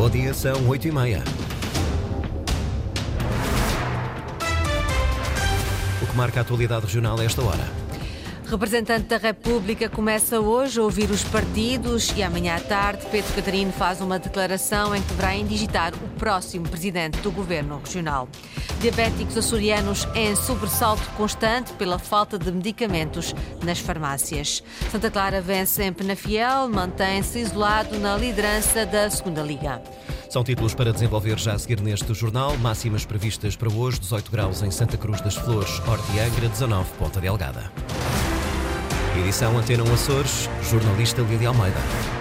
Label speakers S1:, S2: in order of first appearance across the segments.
S1: Bom dia, são 8 e meia. O que marca a atualidade regional a esta hora?
S2: Representante da República começa hoje a ouvir os partidos e amanhã à tarde Pedro Catarino faz uma declaração em que deverá indigitar o próximo presidente do governo regional. Diabéticos açorianos em sobressalto constante pela falta de medicamentos nas farmácias. Santa Clara vence em Penafiel, mantém-se isolado na liderança da Segunda Liga.
S1: São títulos para desenvolver já a seguir neste jornal. Máximas previstas para hoje: 18 graus em Santa Cruz das Flores, Horta e Angra, 19 Ponta Delgada. Edição Antena Açores, jornalista Lídia Almeida.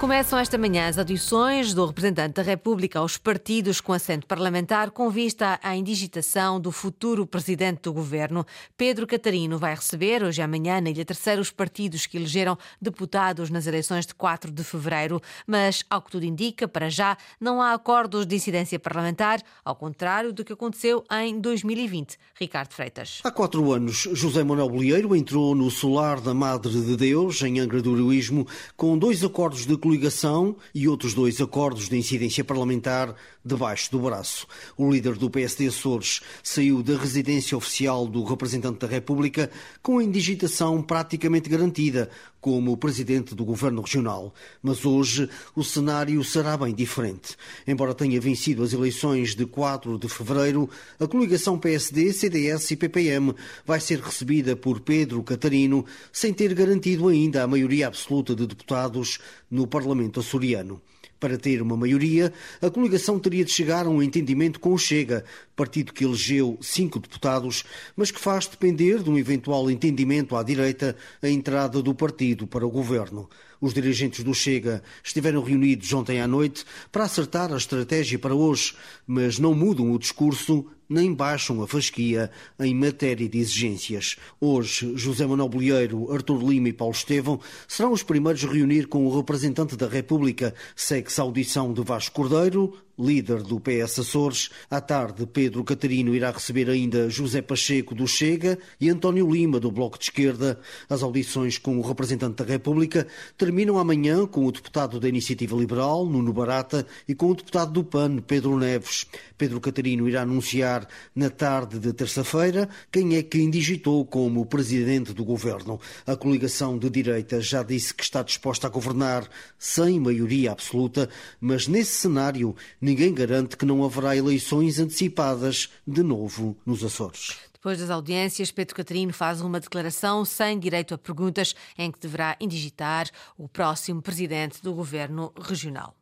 S2: Começam esta manhã as audições do representante da República aos partidos com assento parlamentar com vista à indigitação do futuro presidente do governo. Pedro Catarino vai receber hoje e amanhã na Ilha Terceira os partidos que elegeram deputados nas eleições de 4 de fevereiro. Mas, ao que tudo indica, para já não há acordos de incidência parlamentar, ao contrário do que aconteceu em 2020. Ricardo Freitas.
S3: Há quatro anos, José Manuel Bolieiro entrou no solar da Madre de Deus, em Angra do Heroísmo, com dois acordos de coligação e outros dois acordos de incidência parlamentar debaixo do braço. O líder do PSD Açores saiu da residência oficial do representante da República com a indigitação praticamente garantida como presidente do governo regional. Mas hoje o cenário será bem diferente. Embora tenha vencido as eleições de 4 de fevereiro, a coligação PSD, CDS e PPM vai ser recebida por Pedro Catarino sem ter garantido ainda a maioria absoluta de deputados no Parlamento açoriano. Para ter uma maioria, a coligação teria de chegar a um entendimento com o Chega, partido que elegeu cinco deputados, mas que faz depender de um eventual entendimento à direita a entrada do partido para o governo. Os dirigentes do Chega estiveram reunidos ontem à noite para acertar a estratégia para hoje, mas não mudam o discurso nem baixam a fasquia em matéria de exigências. Hoje, José Manuel Bolieiro, Artur Lima e Paulo Estevão serão os primeiros a reunir com o representante da República. Segue-se a audição de Vasco Cordeiro, líder do PS Açores. À tarde, Pedro Catarino irá receber ainda José Pacheco do Chega e António Lima do Bloco de Esquerda. As audições com o representante da República terminam amanhã com o deputado da Iniciativa Liberal, Nuno Barata, e com o deputado do PAN, Pedro Neves. Pedro Catarino irá anunciar na tarde de terça-feira quem é que indigitou como presidente do governo. A coligação de direita já disse que está disposta a governar sem maioria absoluta, mas nesse cenário ninguém garante que não haverá eleições antecipadas de novo nos Açores.
S2: Depois das audiências, Pedro Catarino faz uma declaração sem direito a perguntas em que deverá indigitar o próximo presidente do governo regional.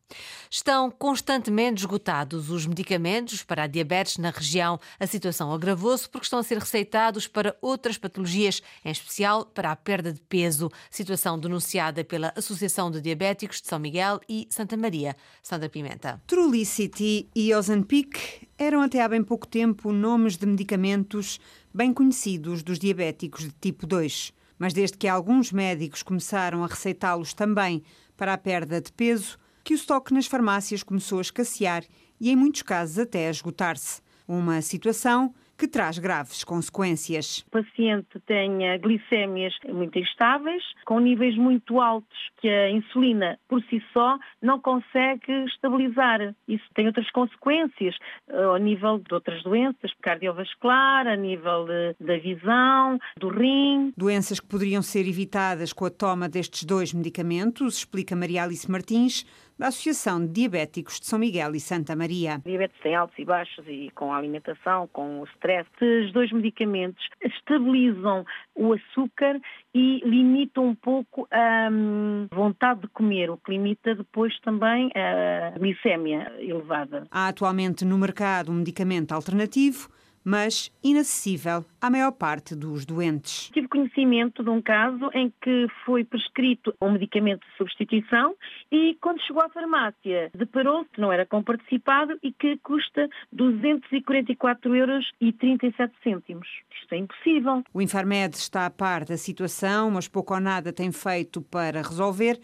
S2: Estão constantemente esgotados os medicamentos para a diabetes na região. A situação agravou-se porque estão a ser receitados para outras patologias, em especial para a perda de peso. Situação denunciada pela Associação de Diabéticos de São Miguel e Santa Maria. Sandra Pimenta.
S4: Trulicity e Ozempic eram até há bem pouco tempo nomes de medicamentos bem conhecidos dos diabéticos de tipo 2. Mas desde que alguns médicos começaram a receitá-los também para a perda de peso, que o estoque nas farmácias começou a escassear e, em muitos casos, até a esgotar-se. Uma situação que traz graves consequências.
S5: O paciente tem glicémias muito instáveis, com níveis muito altos que a insulina por si só não consegue estabilizar. Isso tem outras consequências eh, ao nível de outras doenças, cardiovascular, a nível de, da visão, do rim.
S4: Doenças que poderiam ser evitadas com a toma destes dois medicamentos, explica Maria Alice Martins, da Associação de Diabéticos de São Miguel e Santa Maria.
S5: Diabetes tem altos e baixos e com a alimentação, com o stress. Os dois medicamentos estabilizam o açúcar e limitam um pouco a hum, vontade de comer, o que limita depois também a glicémia elevada.
S4: Há atualmente no mercado um medicamento alternativo mas inacessível à maior parte dos doentes.
S5: Tive conhecimento de um caso em que foi prescrito um medicamento de substituição e quando chegou à farmácia deparou-se que não era comparticipado e que custa 244 euros e 37 cêntimos. Isto é impossível.
S4: O Infarmed está a par da situação, mas pouco ou nada tem feito para resolver.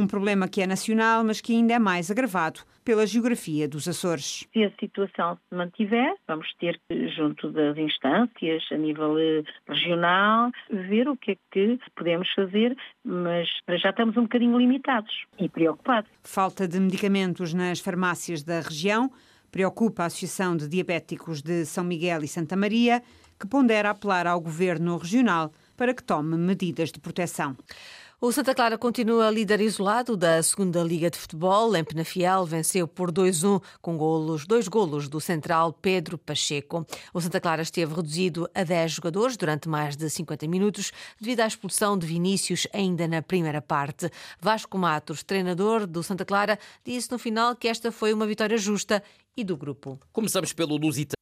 S4: Um problema que é nacional, mas que ainda é mais agravado pela geografia dos Açores.
S5: Se a situação se mantiver, vamos ter que, junto das instâncias a nível eh, regional, ver o que é que podemos fazer, mas já estamos um bocadinho limitados e preocupados.
S4: Falta de medicamentos nas farmácias da região preocupa a Associação de Diabéticos de São Miguel e Santa Maria, que pondera apelar ao governo regional para que tome medidas de proteção.
S2: O Santa Clara continua líder isolado da segunda Liga de Futebol. Em Penafiel venceu por 2-1 com golos, dois golos do central Pedro Pacheco. O Santa Clara esteve reduzido a 10 jogadores durante mais de 50 minutos devido à expulsão de Vinícius ainda na primeira parte. Vasco Matos, treinador do Santa Clara, disse no final que esta foi uma vitória justa e do grupo.
S6: Começamos pelo Lusitano.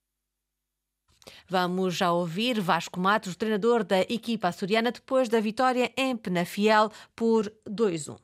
S2: Vamos já ouvir Vasco Matos, treinador da equipa açoriana, depois da vitória em Penafiel por 2-1.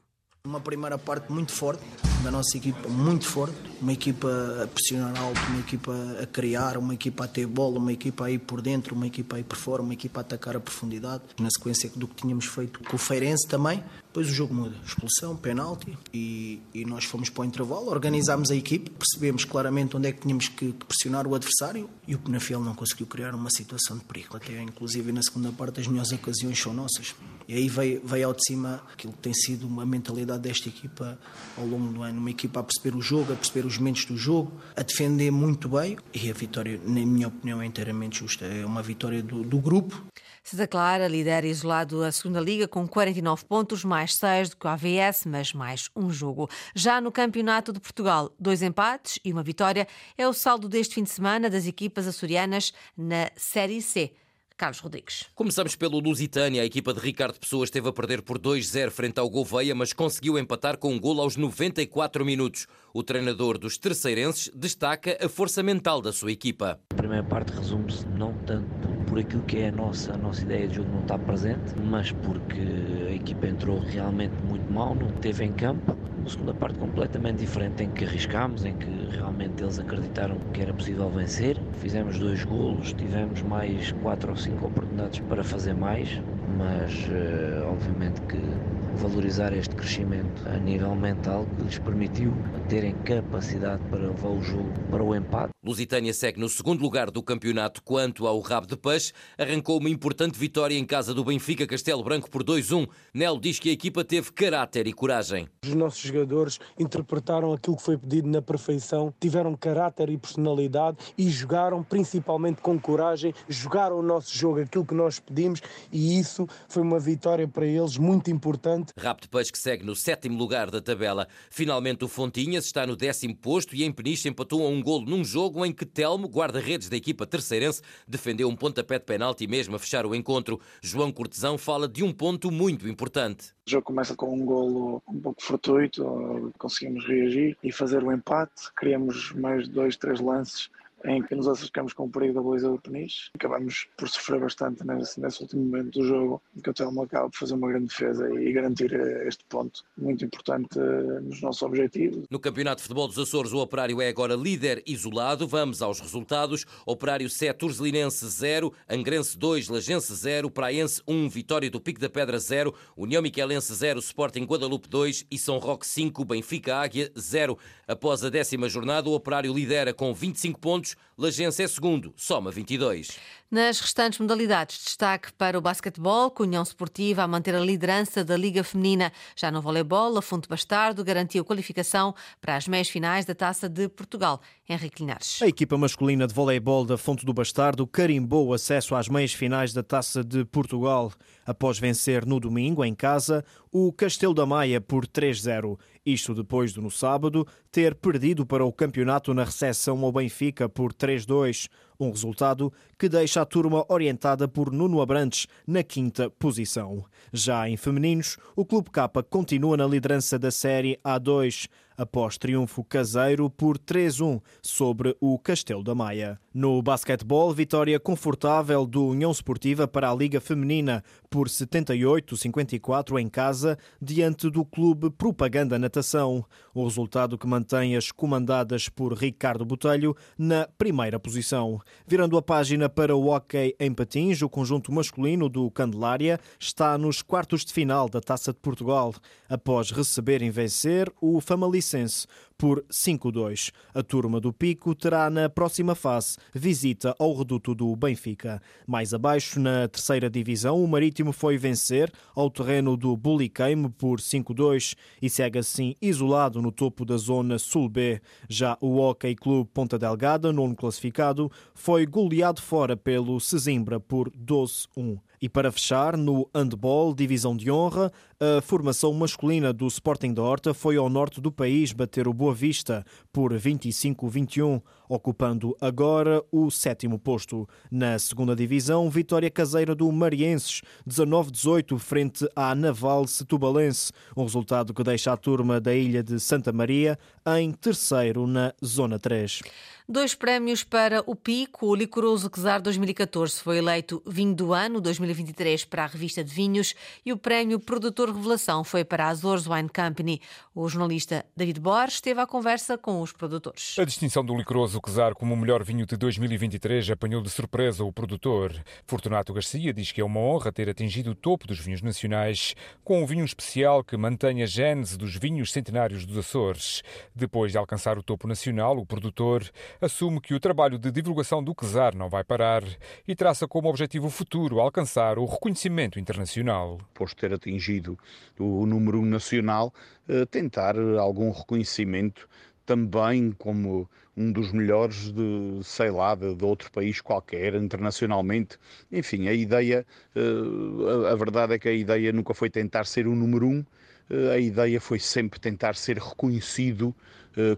S7: Uma primeira parte muito forte, da nossa equipa muito forte, uma equipa a pressionar alto, uma equipa a criar, uma equipa a ter bola, uma equipa a ir por dentro, uma equipa a ir por fora, uma equipa a atacar a profundidade, na sequência do que tínhamos feito com o Feirense também. Depois o jogo muda, expulsão, penalti e, e nós fomos para o intervalo, organizámos a equipe, percebemos claramente onde é que tínhamos que, pressionar o adversário e o Penafiel não conseguiu criar uma situação de perigo. Até inclusive na segunda parte as melhores ocasiões são nossas. E aí veio, veio ao de cima aquilo que tem sido uma mentalidade desta equipa ao longo do ano. Uma equipa a perceber o jogo, a perceber os momentos do jogo, a defender muito bem. E a vitória, na minha opinião, é inteiramente justa. É uma vitória do, do grupo.
S2: Santa Clara lidera isolado a segunda Liga com 49 pontos, mais 6 do que o AVS, mas mais um jogo. Já no Campeonato de Portugal, dois empates e uma vitória é o saldo deste fim de semana das equipas açorianas na Série C. Carlos Rodrigues.
S6: Começamos pelo Lusitânia. A equipa de Ricardo Pessoa esteve a perder por 2-0 frente ao Gouveia, mas conseguiu empatar com um golo aos 94 minutos. O treinador dos terceirenses destaca a força mental da sua equipa.
S8: A primeira parte resume-se não tanto por aquilo que é a nossa, a nossa ideia de jogo não está presente, mas porque a equipa entrou realmente muito mal, não teve em campo. Uma segunda parte completamente diferente em que arriscámos, em que realmente eles acreditaram que era possível vencer. Fizemos dois golos, tivemos mais quatro ou cinco oportunidades para fazer mais, mas uh, obviamente que valorizar este crescimento a nível mental que lhes permitiu terem capacidade para levar o jogo para o empate.
S6: Lusitânia segue no segundo lugar do campeonato quanto ao rabo de peixe. Arrancou uma importante vitória em casa do Benfica Castelo Branco por 2-1. Nel diz que a equipa teve caráter e coragem.
S9: Os nossos jogadores interpretaram aquilo que foi pedido na perfeição, tiveram caráter e personalidade e jogaram principalmente com coragem, jogaram o nosso jogo, aquilo que nós pedimos e isso foi uma vitória para eles muito importante.
S6: Rabo de Peixe que segue no sétimo lugar da tabela. Finalmente o Fontinhas está no décimo posto e em Peniche empatou a um golo num jogo em que Telmo, guarda-redes da equipa terceirense, defendeu um pontapé de penalti mesmo a fechar o encontro. João Cortesão fala de um ponto muito importante.
S10: O jogo começa com um golo um pouco fortuito, conseguimos reagir e fazer o empate. Criamos mais dois, três lances em que nos acercamos com o perigo da baliza do Peniche. Acabamos por sofrer bastante nesse, nesse último momento do jogo, em que o Telmo acaba por fazer uma grande defesa e garantir eh, este ponto muito importante eh, nos nossos objetivos.
S6: No Campeonato de Futebol dos Açores, o Operário é agora líder isolado. Vamos aos resultados. Operário 7, Urzelinense 0, Angrense 2, Lagense 0, Praense 1, Vitória do Pico da Pedra 0, União Miquelense 0, Sporting Guadalupe 2 e São Roque 5, Benfica Águia 0. Após a décima jornada, o Operário lidera com 25 pontos, Lagense é segundo, soma 22.
S2: Nas restantes modalidades, destaque para o basquetebol, com União Esportiva a manter a liderança da Liga Feminina. Já no voleibol, a Fonte Bastardo garantiu qualificação para as meias finais da Taça de Portugal. Henrique Linares.
S11: A equipa masculina de voleibol da Fonte do Bastardo carimbou o acesso às meias finais da Taça de Portugal, após vencer no domingo, em casa, o Castelo da Maia por 3-0. Isto depois de, no sábado, ter perdido para o campeonato na recepção ao Benfica por 3-2. Um resultado que deixa a turma orientada por Nuno Abrantes na quinta posição. Já em femininos, o Clube K continua na liderança da Série A2, após triunfo caseiro por 3-1 sobre o Castelo da Maia. No basquetebol, vitória confortável do União Esportiva para a Liga Feminina por 78-54 em casa, diante do Clube Propaganda Natação. O resultado que mantém as comandadas por Ricardo Botelho na primeira posição. Virando a página para o hockey em patins, o conjunto masculino do Candelária está nos quartos de final da Taça de Portugal, após receber e vencer o Famalicense por 5-2. A turma do Pico terá na próxima fase visita ao reduto do Benfica. Mais abaixo, na terceira divisão, o Marítimo foi vencer ao terreno do Bullicame por 5-2 e segue assim isolado no topo da zona Sul B. Já o Hockey Clube Ponta Delgada, nono classificado, foi goleado fora pelo Sesimbra por 12-1. E para fechar, no handball, divisão de honra, a formação masculina do Sporting da Horta foi ao norte do país bater o Boa Vista por 25-21, ocupando agora o sétimo posto. Na segunda divisão, vitória caseira do Marienses, 19-18 frente à Naval Setubalense, um resultado que deixa a turma da ilha de Santa Maria em terceiro na Zona 3.
S2: Dois prémios para o Pico. O Licoroso Quesar 2014 foi eleito Vinho do Ano 2023 para a revista de vinhos e o prémio Produtor Revelação foi para a Azores Wine Company. O jornalista David Borges esteve à conversa com os produtores.
S12: A distinção do Licoroso Quesar como o melhor vinho de 2023 apanhou de surpresa o produtor. Fortunato Garcia diz que é uma honra ter atingido o topo dos vinhos nacionais com um vinho especial que mantém a gênese dos vinhos centenários dos Açores. Depois de alcançar o topo nacional, o produtor assume que o trabalho de divulgação do Quesar não vai parar e traça como objetivo futuro alcançar o reconhecimento internacional.
S13: Posto ter atingido o número nacional, eh, tentar algum reconhecimento também como um dos melhores de, sei lá, de, de, outro país qualquer, internacionalmente. Enfim, a ideia, eh, a verdade é que a ideia nunca foi tentar ser o número um, eh, a ideia foi sempre tentar ser reconhecido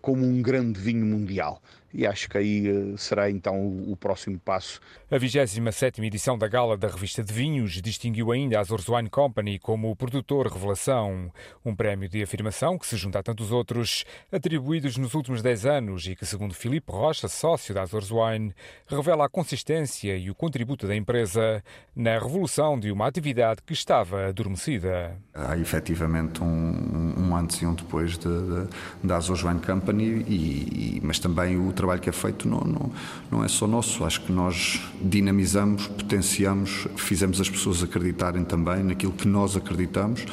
S13: como um grande vinho mundial e acho que aí eh, será então o, próximo passo.
S12: A 27 edição da Gala da Revista de Vinhos distinguiu ainda a Azores Wine Company como o produtor revelação, um prémio de afirmação que se junta a tantos outros atribuídos nos últimos 10 anos e que, segundo Filipe Rocha, sócio da Azores Wine, revela a consistência e o contributo da empresa na revolução de uma atividade que estava adormecida.
S14: Há efetivamente um, um antes e um depois de, de, da Azores Wine Company, e, e, mas também o trabalho que é feito não, não, não é só nosso. Acho que nós dinamizamos, potenciamos, fizemos as pessoas acreditarem também naquilo que nós acreditamos.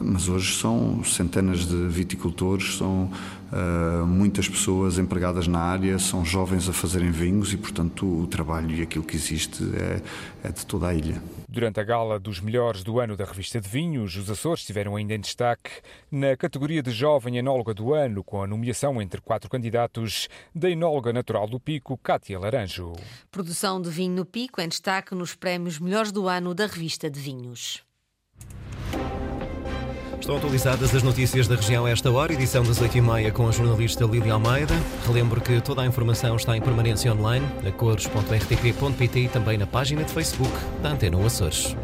S14: Mas hoje são centenas de viticultores, são uh, muitas pessoas empregadas na área, são jovens a fazerem vinhos e, portanto, o trabalho e aquilo que existe é, é de toda a ilha.
S12: Durante a gala dos melhores do ano da revista de vinhos, os Açores estiveram ainda em destaque na categoria de Jovem Enóloga do Ano, com a nomeação entre quatro candidatos da enóloga natural do Pico, Cátia Laranjo.
S2: Produção de vinho no Pico em destaque nos prémios Melhores do Ano da revista de vinhos.
S1: Estão atualizadas as notícias da região a esta hora, edição das 8h30 com a jornalista Lília Almeida. Relembro que toda a informação está em permanência online, a cores.rtp.pt e também na página de Facebook da Antena Açores.